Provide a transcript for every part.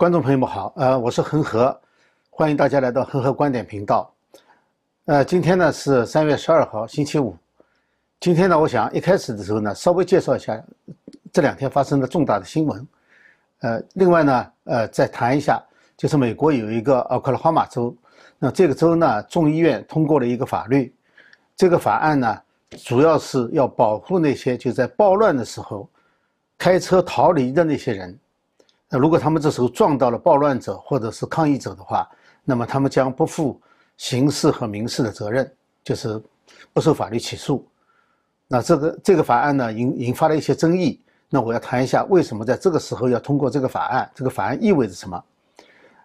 观众朋友们好，呃，我是恒河，欢迎大家来到恒河观点频道。呃，今天呢是三月十二号，星期五。今天呢，我想一开始的时候呢，稍微介绍一下这两天发生的重大的新闻。呃，另外呢，呃，再谈一下，就是美国有一个奥克拉荷马州，那这个州呢，众议院通过了一个法律，这个法案呢，主要是要保护那些就在暴乱的时候开车逃离的那些人。那如果他们这时候撞到了暴乱者或者是抗议者的话，那么他们将不负刑事和民事的责任，就是不受法律起诉。那这个这个法案呢引引发了一些争议。那我要谈一下为什么在这个时候要通过这个法案，这个法案意味着什么？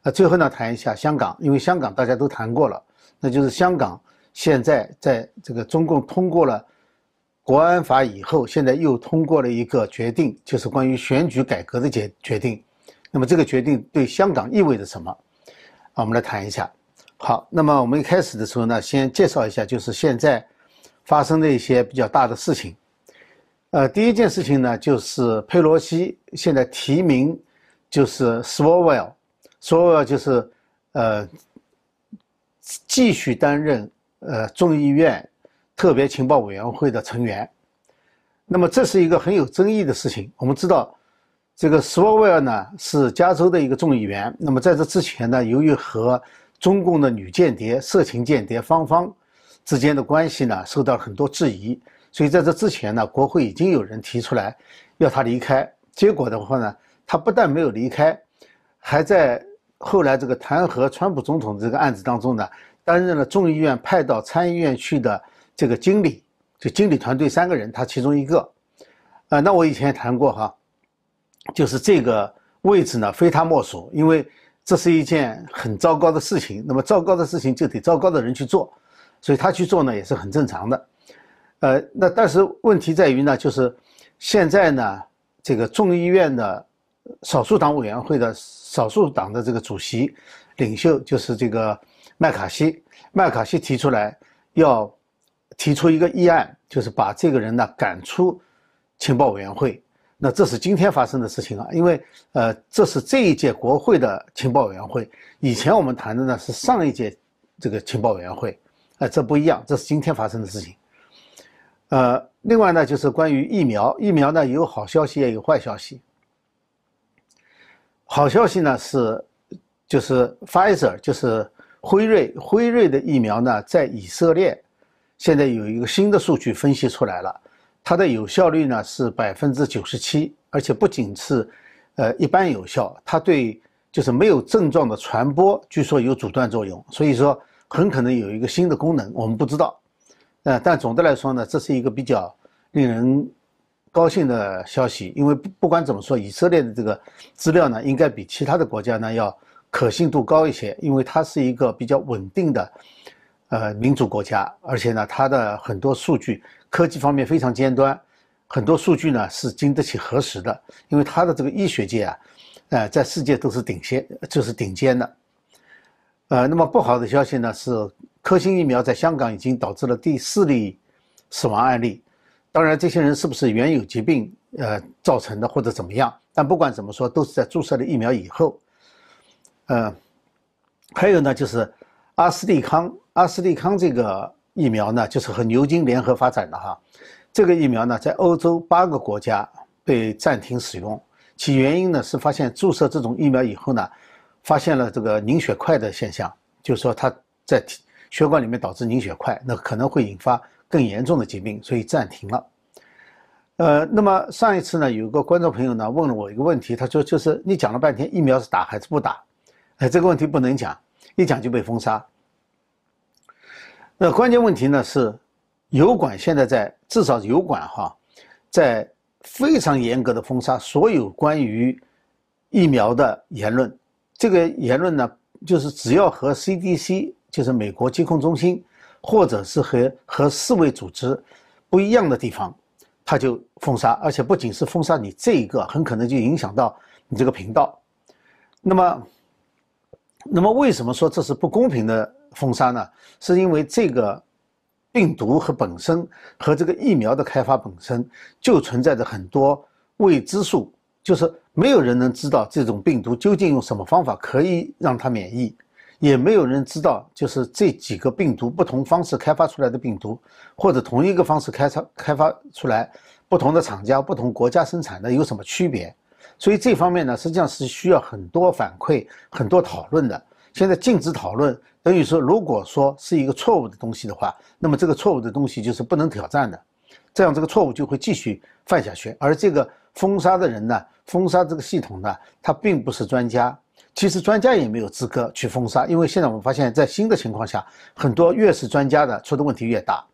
那最后呢谈一下香港，因为香港大家都谈过了，那就是香港现在在这个中共通过了国安法以后，现在又通过了一个决定，就是关于选举改革的决决定。那么这个决定对香港意味着什么？啊，我们来谈一下。好，那么我们一开始的时候呢，先介绍一下，就是现在发生的一些比较大的事情。呃，第一件事情呢，就是佩洛西现在提名就是 Swalwell，Swalwell 就是呃继续担任呃众议院特别情报委员会的成员。那么这是一个很有争议的事情。我们知道。这个斯沃维尔呢是加州的一个众议员。那么在这之前呢，由于和中共的女间谍、色情间谍芳芳之间的关系呢受到很多质疑，所以在这之前呢，国会已经有人提出来要他离开。结果的话呢，他不但没有离开，还在后来这个弹劾川普总统这个案子当中呢，担任了众议院派到参议院去的这个经理，就经理团队三个人，他其中一个。啊，那我以前也谈过哈。就是这个位置呢，非他莫属，因为这是一件很糟糕的事情。那么糟糕的事情就得糟糕的人去做，所以他去做呢也是很正常的。呃，那但是问题在于呢，就是现在呢，这个众议院的少数党委员会的少数党的这个主席领袖就是这个麦卡锡，麦卡锡提出来要提出一个议案，就是把这个人呢赶出情报委员会。那这是今天发生的事情啊，因为呃，这是这一届国会的情报委员会，以前我们谈的呢是上一届这个情报委员会，呃，这不一样，这是今天发生的事情。呃，另外呢，就是关于疫苗，疫苗呢有好消息也有坏消息。好消息呢是，就是 Pfizer，就是辉瑞，辉瑞的疫苗呢在以色列现在有一个新的数据分析出来了。它的有效率呢是百分之九十七，而且不仅是，呃，一般有效，它对就是没有症状的传播，据说有阻断作用，所以说很可能有一个新的功能，我们不知道，呃，但总的来说呢，这是一个比较令人高兴的消息，因为不不管怎么说，以色列的这个资料呢，应该比其他的国家呢要可信度高一些，因为它是一个比较稳定的。呃，民主国家，而且呢，它的很多数据科技方面非常尖端，很多数据呢是经得起核实的，因为它的这个医学界啊，呃，在世界都是顶尖，就是顶尖的。呃，那么不好的消息呢是，科兴疫苗在香港已经导致了第四例死亡案例，当然这些人是不是原有疾病呃造成的或者怎么样，但不管怎么说，都是在注射了疫苗以后。呃，还有呢就是阿斯利康。阿斯利康这个疫苗呢，就是和牛津联合发展的哈。这个疫苗呢，在欧洲八个国家被暂停使用，其原因呢是发现注射这种疫苗以后呢，发现了这个凝血块的现象，就是说它在血管里面导致凝血块，那可能会引发更严重的疾病，所以暂停了。呃，那么上一次呢，有个观众朋友呢问了我一个问题，他说就是你讲了半天疫苗是打还是不打？哎，这个问题不能讲，一讲就被封杀。那关键问题呢是，油管现在在至少油管哈，在非常严格的封杀所有关于疫苗的言论。这个言论呢，就是只要和 CDC 就是美国疾控中心，或者是和和世卫组织不一样的地方，它就封杀。而且不仅是封杀你这一个，很可能就影响到你这个频道。那么，那么为什么说这是不公平的？封杀呢，是因为这个病毒和本身和这个疫苗的开发本身就存在着很多未知数，就是没有人能知道这种病毒究竟用什么方法可以让它免疫，也没有人知道就是这几个病毒不同方式开发出来的病毒，或者同一个方式开发开发出来不同的厂家、不同国家生产的有什么区别。所以这方面呢，实际上是需要很多反馈、很多讨论的。现在禁止讨论，等于说，如果说是一个错误的东西的话，那么这个错误的东西就是不能挑战的，这样这个错误就会继续犯下去。而这个封杀的人呢？封杀这个系统呢，他并不是专家，其实专家也没有资格去封杀，因为现在我们发现，在新的情况下，很多越是专家的出的问题越大。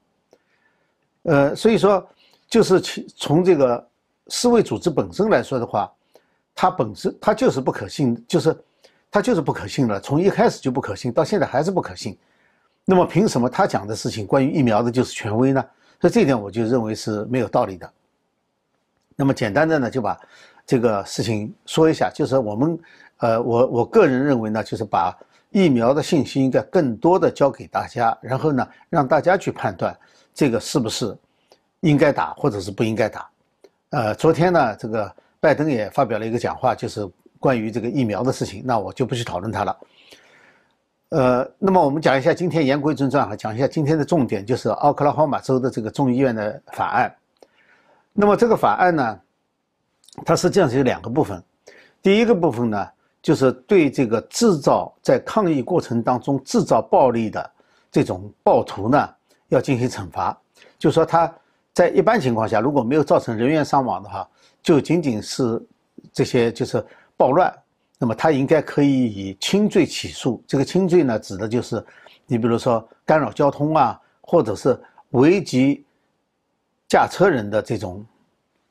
呃，所以说，就是从从这个世卫组织本身来说的话，它本身它就是不可信，就是他就是不可信了，从一开始就不可信，到现在还是不可信。那么凭什么他讲的事情关于疫苗的就是权威呢？所以这一点我就认为是没有道理的。那么简单的呢，就把。这个事情说一下，就是我们，呃，我我个人认为呢，就是把疫苗的信息应该更多的交给大家，然后呢，让大家去判断这个是不是应该打或者是不应该打。呃，昨天呢，这个拜登也发表了一个讲话，就是关于这个疫苗的事情，那我就不去讨论它了。呃，那么我们讲一下今天言归正传哈，讲一下今天的重点，就是奥克拉荷马州的这个众议院的法案。那么这个法案呢？它实际上是有两个部分，第一个部分呢，就是对这个制造在抗疫过程当中制造暴力的这种暴徒呢，要进行惩罚。就说他在一般情况下如果没有造成人员伤亡的话，就仅仅是这些就是暴乱，那么他应该可以以轻罪起诉。这个轻罪呢，指的就是你比如说干扰交通啊，或者是危及驾车人的这种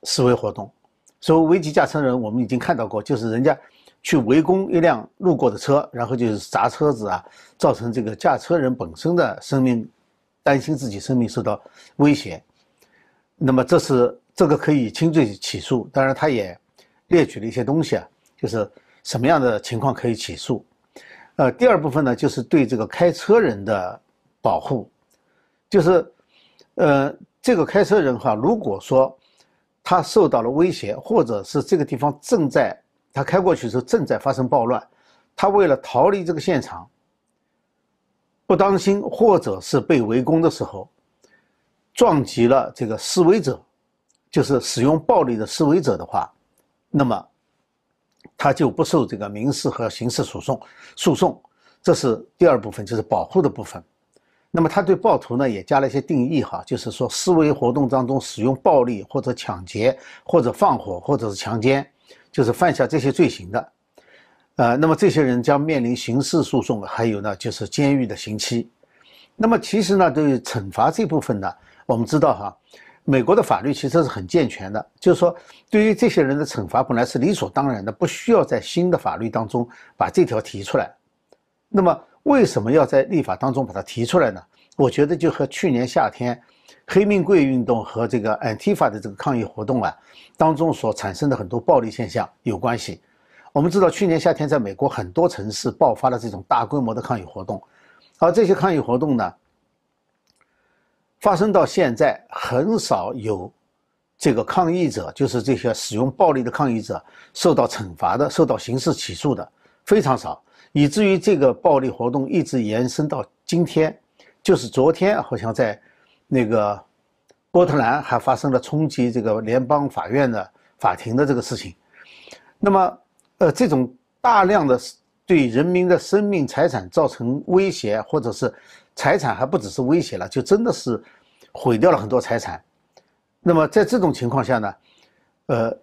示威活动。所谓危急驾车人，我们已经看到过，就是人家去围攻一辆路过的车，然后就是砸车子啊，造成这个驾车人本身的生命担心自己生命受到威胁。那么这是这个可以轻罪起诉，当然他也列举了一些东西啊，就是什么样的情况可以起诉。呃，第二部分呢，就是对这个开车人的保护，就是呃，这个开车人哈，如果说。他受到了威胁，或者是这个地方正在他开过去的时候正在发生暴乱，他为了逃离这个现场，不当心或者是被围攻的时候，撞击了这个示威者，就是使用暴力的示威者的话，那么他就不受这个民事和刑事诉讼。诉讼，这是第二部分，就是保护的部分。那么他对暴徒呢也加了一些定义哈，就是说示威活动当中使用暴力或者抢劫或者放火或者是强奸，就是犯下这些罪行的，呃，那么这些人将面临刑事诉讼，还有呢就是监狱的刑期。那么其实呢，对于惩罚这部分呢，我们知道哈，美国的法律其实是很健全的，就是说对于这些人的惩罚本来是理所当然的，不需要在新的法律当中把这条提出来。那么。为什么要在立法当中把它提出来呢？我觉得就和去年夏天黑命贵运动和这个 Antifa 的这个抗议活动啊当中所产生的很多暴力现象有关系。我们知道去年夏天在美国很多城市爆发了这种大规模的抗议活动，而这些抗议活动呢，发生到现在很少有这个抗议者，就是这些使用暴力的抗议者受到惩罚的、受到刑事起诉的非常少。以至于这个暴力活动一直延伸到今天，就是昨天好像在那个波特兰还发生了冲击这个联邦法院的法庭的这个事情。那么，呃，这种大量的对人民的生命财产造成威胁，或者是财产还不只是威胁了，就真的是毁掉了很多财产。那么在这种情况下呢，呃。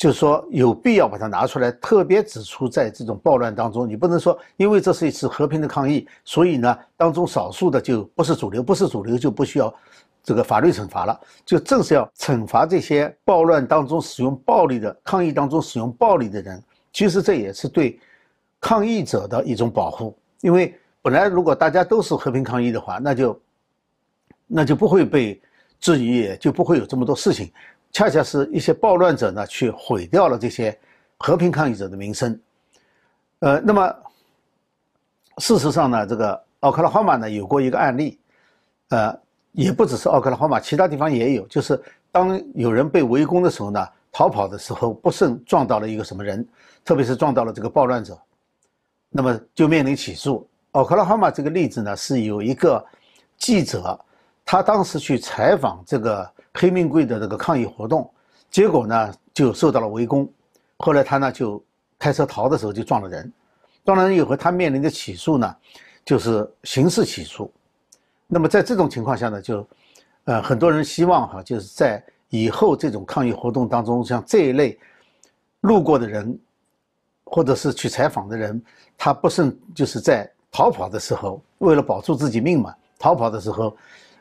就是说，有必要把它拿出来，特别指出，在这种暴乱当中，你不能说，因为这是一次和平的抗议，所以呢，当中少数的就不是主流，不是主流就不需要这个法律惩罚了。就正是要惩罚这些暴乱当中使用暴力的抗议当中使用暴力的人。其实这也是对抗议者的一种保护，因为本来如果大家都是和平抗议的话，那就那就不会被质疑，就不会有这么多事情。恰恰是一些暴乱者呢，去毁掉了这些和平抗议者的名声。呃，那么事实上呢，这个奥克拉荷马呢有过一个案例，呃，也不只是奥克拉荷马，其他地方也有，就是当有人被围攻的时候呢，逃跑的时候不慎撞到了一个什么人，特别是撞到了这个暴乱者，那么就面临起诉。奥克拉荷马这个例子呢，是有一个记者，他当时去采访这个黑命贵的这个抗议活动，结果呢就受到了围攻，后来他呢就开车逃的时候就撞了人，撞了人以后他面临的起诉呢就是刑事起诉。那么在这种情况下呢，就呃很多人希望哈，就是在以后这种抗议活动当中，像这一类路过的人，或者是去采访的人，他不慎就是在逃跑的时候，为了保住自己命嘛，逃跑的时候，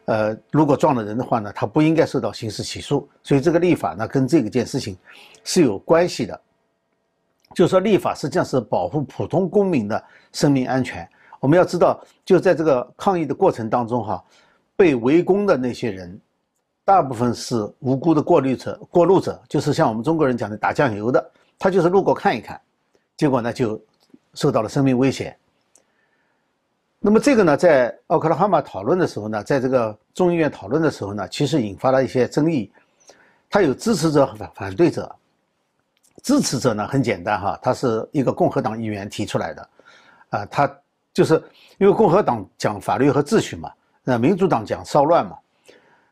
呃，如果撞了人的话呢，他不应该受到刑事起诉。所以这个立法呢，跟这个件事情是有关系的。就是说，立法实际上是保护普通公民的生命安全。我们要知道，就在这个抗议的过程当中，哈，被围攻的那些人。大部分是无辜的过滤者、过路者，就是像我们中国人讲的打酱油的，他就是路过看一看，结果呢就受到了生命危险。那么这个呢，在奥克拉荷马讨论的时候呢，在这个众议院讨论的时候呢，其实引发了一些争议。他有支持者和反反对者。支持者呢很简单哈，他是一个共和党议员提出来的，啊，他就是因为共和党讲法律和秩序嘛，那民主党讲骚乱嘛。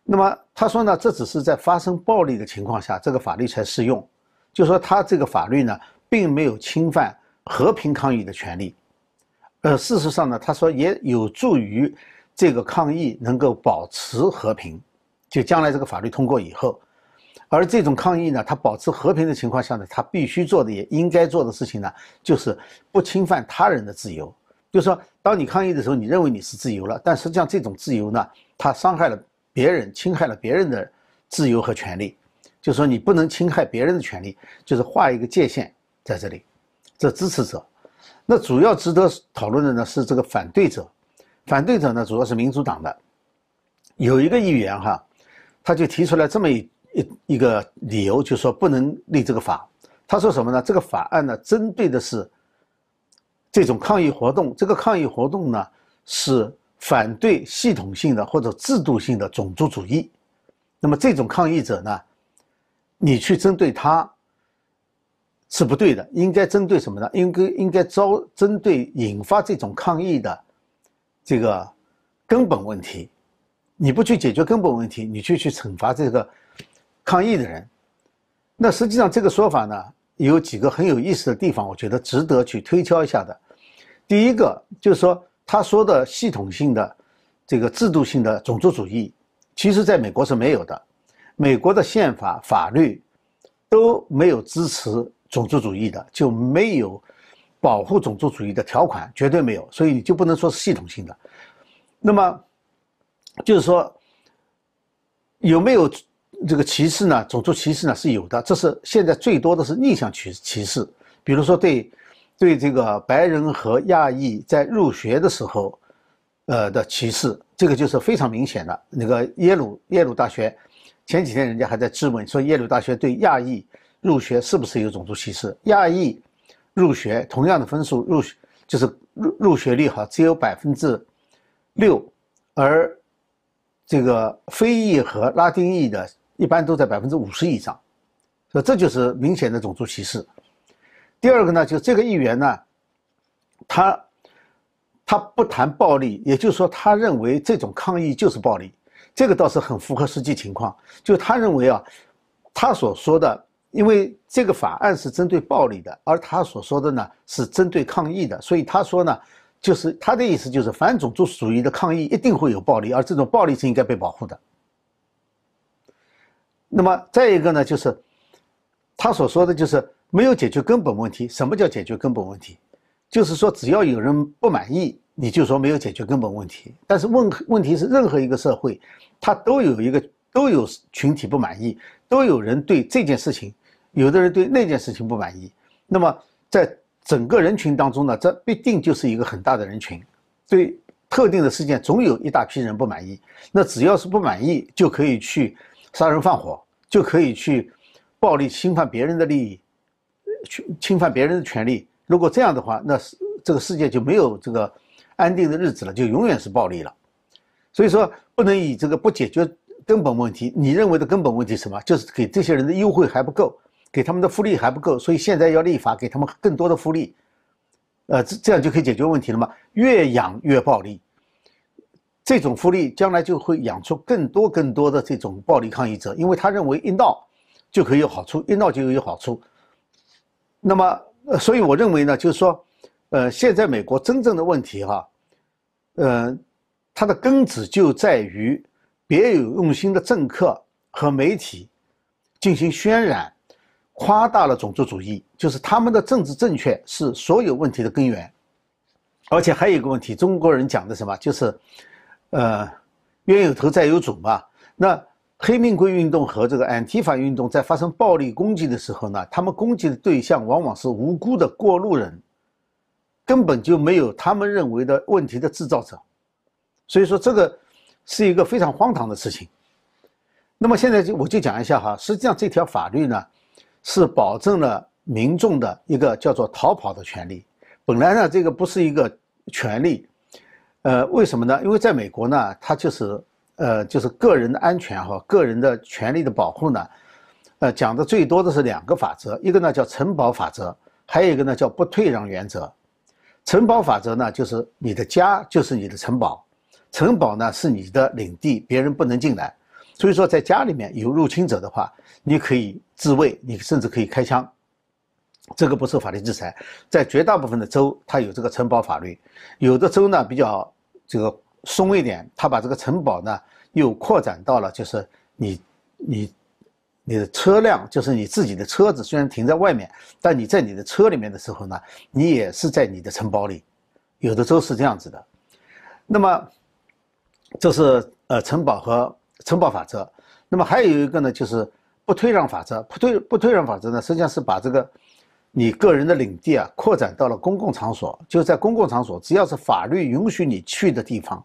那么他说呢，这只是在发生暴力的情况下，这个法律才适用。就说他这个法律呢，并没有侵犯和平抗议的权利。呃，事实上呢，他说也有助于这个抗议能够保持和平。就将来这个法律通过以后，而这种抗议呢，它保持和平的情况下呢，他必须做的也应该做的事情呢，就是不侵犯他人的自由。就是说当你抗议的时候，你认为你是自由了，但实际上这种自由呢，它伤害了。别人侵害了别人的自由和权利，就说你不能侵害别人的权利，就是画一个界限在这里。这支持者，那主要值得讨论的呢是这个反对者。反对者呢主要是民主党的，有一个议员哈，他就提出来这么一一一个理由，就说不能立这个法。他说什么呢？这个法案呢针对的是这种抗议活动，这个抗议活动呢是。反对系统性的或者制度性的种族主义，那么这种抗议者呢，你去针对他是不对的，应该针对什么呢？应该应该招针对引发这种抗议的这个根本问题，你不去解决根本问题，你就去惩罚这个抗议的人，那实际上这个说法呢，有几个很有意思的地方，我觉得值得去推敲一下的。第一个就是说。他说的系统性的、这个制度性的种族主义，其实在美国是没有的。美国的宪法、法律都没有支持种族主义的，就没有保护种族主义的条款，绝对没有。所以你就不能说是系统性的。那么，就是说有没有这个歧视呢？种族歧视呢是有的，这是现在最多的是逆向歧歧视，比如说对。对这个白人和亚裔在入学的时候，呃的歧视，这个就是非常明显的。那个耶鲁耶鲁大学前几天人家还在质问说，耶鲁大学对亚裔入学是不是有种族歧视？亚裔入学同样的分数入学就是入入学率哈只有百分之六，而这个非裔和拉丁裔的一般都在百分之五十以上，所以这就是明显的种族歧视。第二个呢，就这个议员呢，他他不谈暴力，也就是说，他认为这种抗议就是暴力，这个倒是很符合实际情况。就他认为啊，他所说的，因为这个法案是针对暴力的，而他所说的呢是针对抗议的，所以他说呢，就是他的意思就是反种族主义的抗议一定会有暴力，而这种暴力是应该被保护的。那么再一个呢，就是他所说的就是。没有解决根本问题。什么叫解决根本问题？就是说，只要有人不满意，你就说没有解决根本问题。但是问问题是，任何一个社会，它都有一个都有群体不满意，都有人对这件事情，有的人对那件事情不满意。那么在整个人群当中呢，这必定就是一个很大的人群，对特定的事件总有一大批人不满意。那只要是不满意，就可以去杀人放火，就可以去暴力侵犯别人的利益。去侵犯别人的权利，如果这样的话，那是这个世界就没有这个安定的日子了，就永远是暴力了。所以说，不能以这个不解决根本问题。你认为的根本问题什么？就是给这些人的优惠还不够，给他们的福利还不够，所以现在要立法给他们更多的福利，呃，这这样就可以解决问题了吗？越养越暴力，这种福利将来就会养出更多更多的这种暴力抗议者，因为他认为一闹就可以有好处，一闹就有好处。那么，呃所以我认为呢，就是说，呃，现在美国真正的问题哈，呃，它的根子就在于别有用心的政客和媒体进行渲染。夸大了种族主义，就是他们的政治正确是所有问题的根源。而且还有一个问题，中国人讲的什么？就是，呃，冤有头债有主嘛。那黑命贵运动和这个 anti 法运动在发生暴力攻击的时候呢，他们攻击的对象往往是无辜的过路人，根本就没有他们认为的问题的制造者。所以说，这个是一个非常荒唐的事情。那么现在就我就讲一下哈，实际上这条法律呢。是保证了民众的一个叫做逃跑的权利。本来呢，这个不是一个权利，呃，为什么呢？因为在美国呢，它就是呃，就是个人的安全和个人的权利的保护呢，呃，讲的最多的是两个法则，一个呢叫城堡法则，还有一个呢叫不退让原则。城堡法则呢，就是你的家就是你的城堡，城堡呢是你的领地，别人不能进来。所以说，在家里面有入侵者的话，你可以自卫，你甚至可以开枪，这个不受法律制裁。在绝大部分的州，它有这个城堡法律，有的州呢比较这个松一点，它把这个城堡呢又扩展到了，就是你你你的车辆，就是你自己的车子，虽然停在外面，但你在你的车里面的时候呢，你也是在你的城堡里。有的州是这样子的。那么，这是呃城堡和。城堡法则，那么还有一个呢，就是不退让法则。不退不退让法则呢，实际上是把这个你个人的领地啊扩展到了公共场所。就在公共场所，只要是法律允许你去的地方，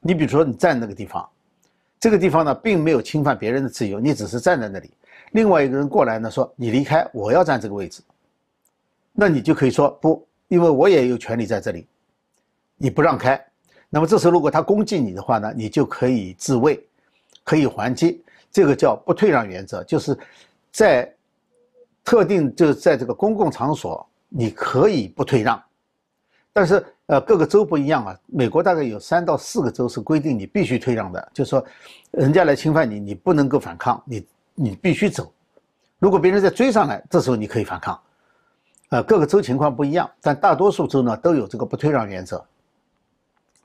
你比如说你站那个地方，这个地方呢并没有侵犯别人的自由，你只是站在那里。另外一个人过来呢说你离开，我要站这个位置，那你就可以说不，因为我也有权利在这里，你不让开。那么这时候如果他攻击你的话呢，你就可以自卫。可以还击，这个叫不退让原则，就是在特定就是在这个公共场所，你可以不退让，但是呃各个州不一样啊，美国大概有三到四个州是规定你必须退让的，就是说人家来侵犯你，你不能够反抗，你你必须走，如果别人再追上来，这时候你可以反抗，呃各个州情况不一样，但大多数州呢都有这个不退让原则。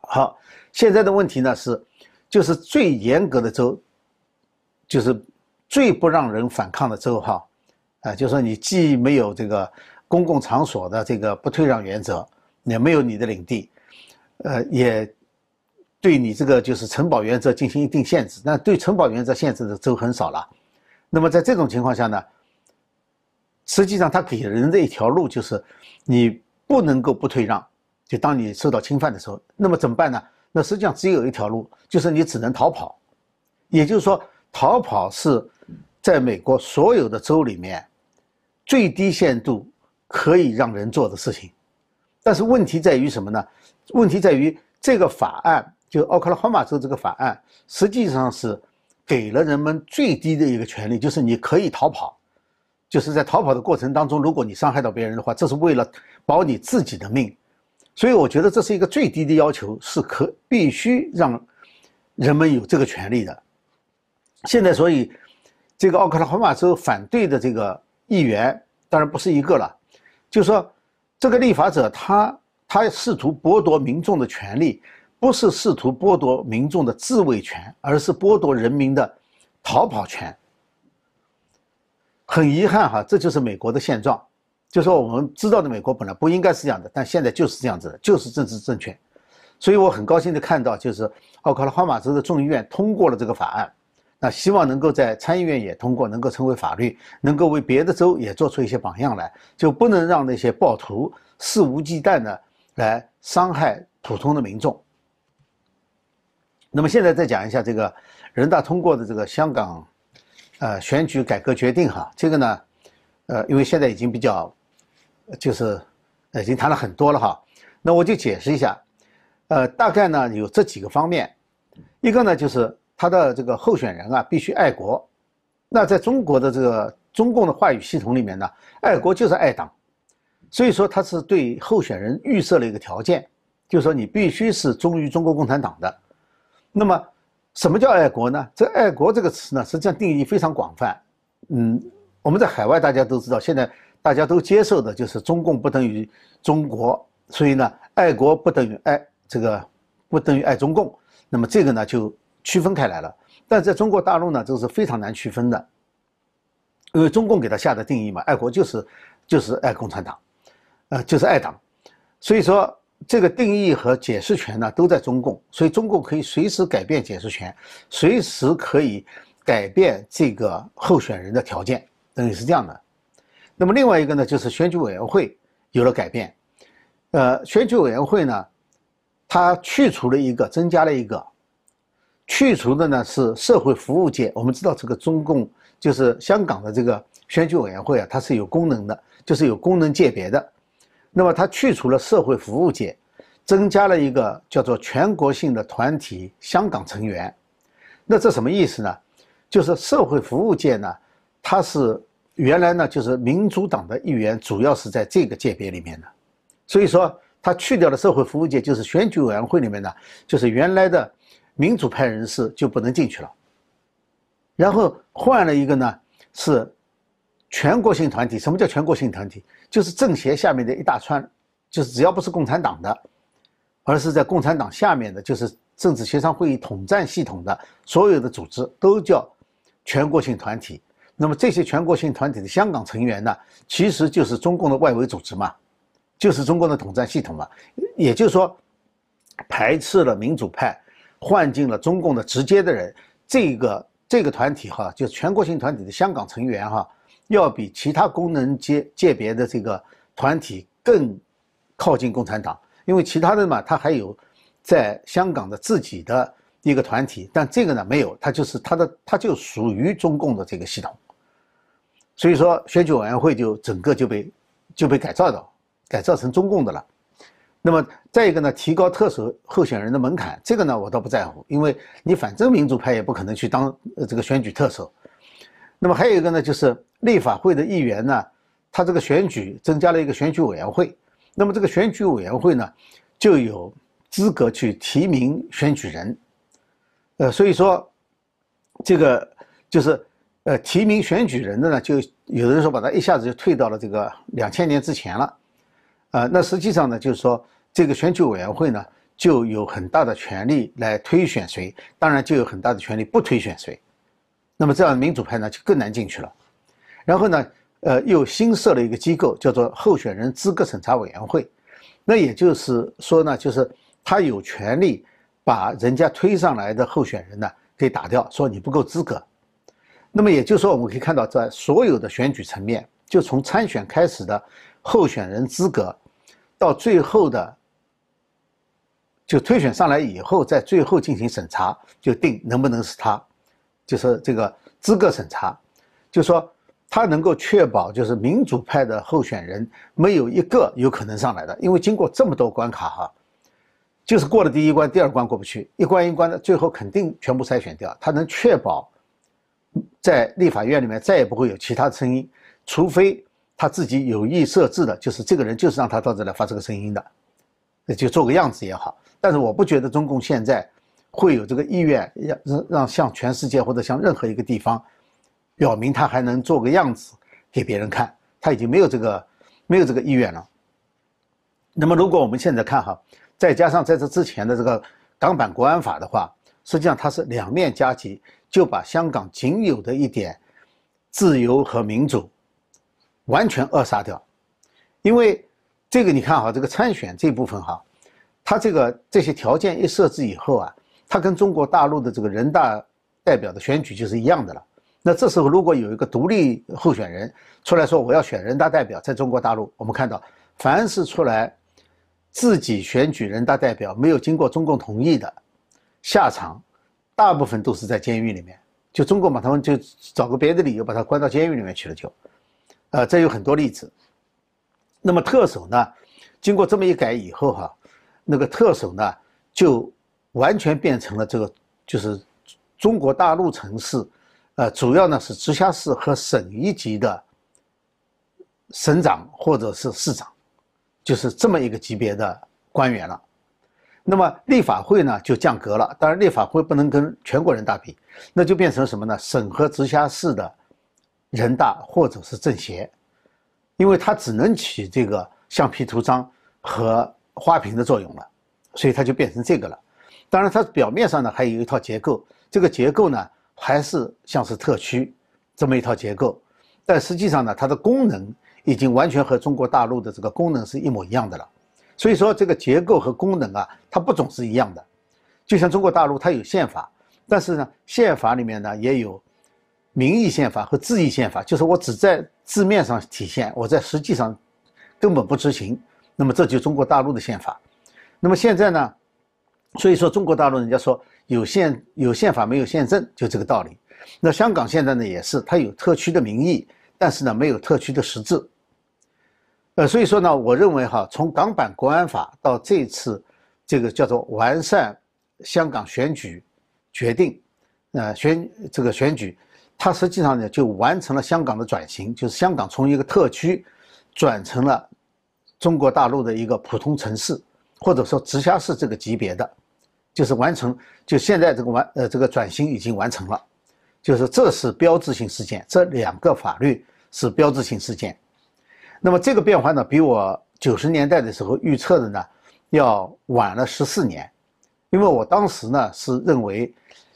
好，现在的问题呢是。就是最严格的州，就是最不让人反抗的州哈，啊，就说你既没有这个公共场所的这个不退让原则，也没有你的领地，呃，也对你这个就是城堡原则进行一定限制。那对城堡原则限制的州很少了。那么在这种情况下呢，实际上他给人的一条路就是你不能够不退让，就当你受到侵犯的时候，那么怎么办呢？那实际上只有一条路，就是你只能逃跑，也就是说，逃跑是在美国所有的州里面最低限度可以让人做的事情。但是问题在于什么呢？问题在于这个法案，就奥克拉荷马州这个法案，实际上是给了人们最低的一个权利，就是你可以逃跑，就是在逃跑的过程当中，如果你伤害到别人的话，这是为了保你自己的命。所以我觉得这是一个最低的要求，是可必须让人们有这个权利的。现在，所以这个奥克拉荷马州反对的这个议员当然不是一个了，就说这个立法者他他试图剥夺民众的权利，不是试图剥夺民众的自卫权，而是剥夺人民的逃跑权。很遗憾哈，这就是美国的现状。就说我们知道的美国本来不应该是这样的，但现在就是这样子的，就是政治正确。所以我很高兴的看到，就是奥克拉荷马州的众议院通过了这个法案，那希望能够在参议院也通过，能够成为法律，能够为别的州也做出一些榜样来，就不能让那些暴徒肆无忌惮的来伤害普通的民众。那么现在再讲一下这个人大通过的这个香港，呃选举改革决定哈，这个呢，呃因为现在已经比较。就是，已经谈了很多了哈，那我就解释一下，呃，大概呢有这几个方面，一个呢就是他的这个候选人啊必须爱国，那在中国的这个中共的话语系统里面呢，爱国就是爱党，所以说他是对候选人预设了一个条件，就是说你必须是忠于中国共产党的。那么，什么叫爱国呢？这爱国这个词呢，实际上定义非常广泛。嗯，我们在海外大家都知道，现在大家都接受的就是中共不等于中国，所以呢，爱国不等于爱这个不等于爱中共。那么这个呢就区分开来了。但在中国大陆呢，这是非常难区分的，因为中共给他下的定义嘛，爱国就是就是爱共产党，呃，就是爱党，所以说这个定义和解释权呢都在中共，所以中共可以随时改变解释权，随时可以改变这个候选人的条件，等于是这样的。那么另外一个呢，就是选举委员会有了改变，呃，选举委员会呢，它去除了一个，增加了一个。去除的呢是社会服务界，我们知道这个中共就是香港的这个选举委员会啊，它是有功能的，就是有功能界别的。那么它去除了社会服务界，增加了一个叫做全国性的团体香港成员。那这什么意思呢？就是社会服务界呢，它是原来呢就是民主党的议员，主要是在这个界别里面的。所以说，它去掉了社会服务界，就是选举委员会里面呢，就是原来的。民主派人士就不能进去了，然后换了一个呢，是全国性团体。什么叫全国性团体？就是政协下面的一大串，就是只要不是共产党的，而是在共产党下面的，就是政治协商会议统战系统的所有的组织都叫全国性团体。那么这些全国性团体的香港成员呢，其实就是中共的外围组织嘛，就是中共的统战系统嘛。也就是说，排斥了民主派。换进了中共的直接的人，这个这个团体哈，就全国性团体的香港成员哈，要比其他功能界界别的这个团体更靠近共产党，因为其他的嘛，他还有在香港的自己的一个团体，但这个呢没有，他就是他的他就属于中共的这个系统，所以说选举委员会就整个就被就被改造的，改造成中共的了。那么再一个呢，提高特首候选人的门槛，这个呢我倒不在乎，因为你反正民主派也不可能去当这个选举特首。那么还有一个呢，就是立法会的议员呢，他这个选举增加了一个选举委员会，那么这个选举委员会呢就有资格去提名选举人，呃，所以说这个就是呃提名选举人的呢，就有人说把他一下子就退到了这个两千年之前了，啊，那实际上呢就是说。这个选举委员会呢，就有很大的权利来推选谁，当然就有很大的权利不推选谁。那么这样民主派呢就更难进去了。然后呢，呃，又新设了一个机构，叫做候选人资格审查委员会。那也就是说呢，就是他有权利把人家推上来的候选人呢给打掉，说你不够资格。那么也就是说，我们可以看到，在所有的选举层面，就从参选开始的候选人资格，到最后的。就推选上来以后，在最后进行审查，就定能不能是他，就是这个资格审查，就说他能够确保，就是民主派的候选人没有一个有可能上来的，因为经过这么多关卡哈，就是过了第一关，第二关过不去，一关一关的，最后肯定全部筛选掉。他能确保在立法院里面再也不会有其他声音，除非他自己有意设置的，就是这个人就是让他到这来发这个声音的，就做个样子也好。但是我不觉得中共现在会有这个意愿，让让让向全世界或者向任何一个地方表明他还能做个样子给别人看，他已经没有这个没有这个意愿了。那么如果我们现在看哈，再加上在这之前的这个港版国安法的话，实际上它是两面夹击，就把香港仅有的一点自由和民主完全扼杀掉。因为这个你看哈，这个参选这部分哈。他这个这些条件一设置以后啊，他跟中国大陆的这个人大代表的选举就是一样的了。那这时候如果有一个独立候选人出来说我要选人大代表，在中国大陆，我们看到凡是出来自己选举人大代表没有经过中共同意的，下场大部分都是在监狱里面。就中国把他们就找个别的理由把他关到监狱里面去了，就，呃，这有很多例子。那么特首呢，经过这么一改以后哈。那个特首呢，就完全变成了这个，就是中国大陆城市呃，主要呢是直辖市和省一级的省长或者是市长，就是这么一个级别的官员了。那么立法会呢就降格了，当然立法会不能跟全国人大比，那就变成什么呢？省和直辖市的人大或者是政协，因为它只能起这个橡皮图章和花瓶的作用了，所以它就变成这个了。当然，它表面上呢还有一套结构，这个结构呢还是像是特区这么一套结构，但实际上呢它的功能已经完全和中国大陆的这个功能是一模一样的了。所以说，这个结构和功能啊，它不总是一样的。就像中国大陆，它有宪法，但是呢，宪法里面呢也有名义宪法和字义宪法，就是我只在字面上体现，我在实际上根本不执行。那么这就中国大陆的宪法。那么现在呢，所以说中国大陆人家说有宪有宪法没有宪政，就这个道理。那香港现在呢也是，它有特区的名义，但是呢没有特区的实质。呃，所以说呢，我认为哈，从港版国安法到这次这个叫做完善香港选举决定，呃，选这个选举，它实际上呢就完成了香港的转型，就是香港从一个特区转成了中国大陆的一个普通城市，或者说直辖市这个级别的，就是完成，就现在这个完呃这个转型已经完成了，就是这是标志性事件，这两个法律是标志性事件。那么这个变化呢，比我九十年代的时候预测的呢，要晚了十四年，因为我当时呢是认为，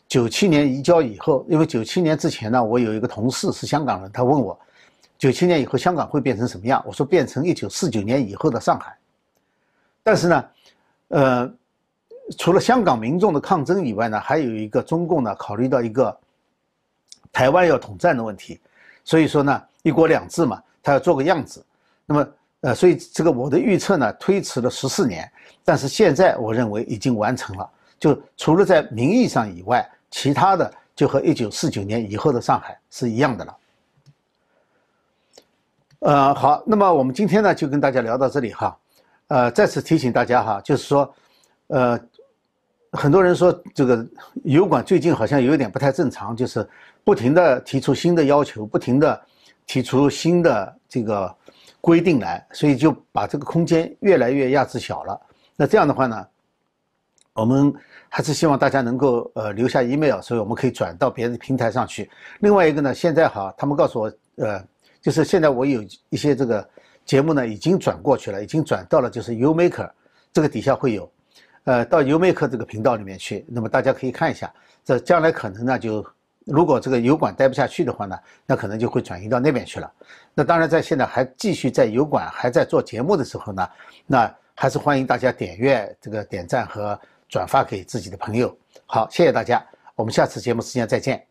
九七年移交以后，因为九七年之前呢，我有一个同事是香港人，他问我，九七年以后香港会变成什么样？我说变成一九四九年以后的上海。但是呢，呃，除了香港民众的抗争以外呢，还有一个中共呢考虑到一个台湾要统战的问题，所以说呢，一国两制嘛，他要做个样子。那么，呃，所以这个我的预测呢，推迟了十四年，但是现在我认为已经完成了。就除了在名义上以外，其他的就和一九四九年以后的上海是一样的了。呃，好，那么我们今天呢就跟大家聊到这里哈。呃，再次提醒大家哈，就是说，呃，很多人说这个油管最近好像有一点不太正常，就是不停的提出新的要求，不停的提出新的这个。规定来，所以就把这个空间越来越压制小了。那这样的话呢，我们还是希望大家能够呃留下 email，所以我们可以转到别的平台上去。另外一个呢，现在哈，他们告诉我，呃，就是现在我有一些这个节目呢已经转过去了，已经转到了就是 Umaker 这个底下会有，呃，到 Umaker 这个频道里面去。那么大家可以看一下，这将来可能呢就。如果这个油管待不下去的话呢，那可能就会转移到那边去了。那当然，在现在还继续在油管还在做节目的时候呢，那还是欢迎大家点阅、这个点赞和转发给自己的朋友。好，谢谢大家，我们下次节目时间再见。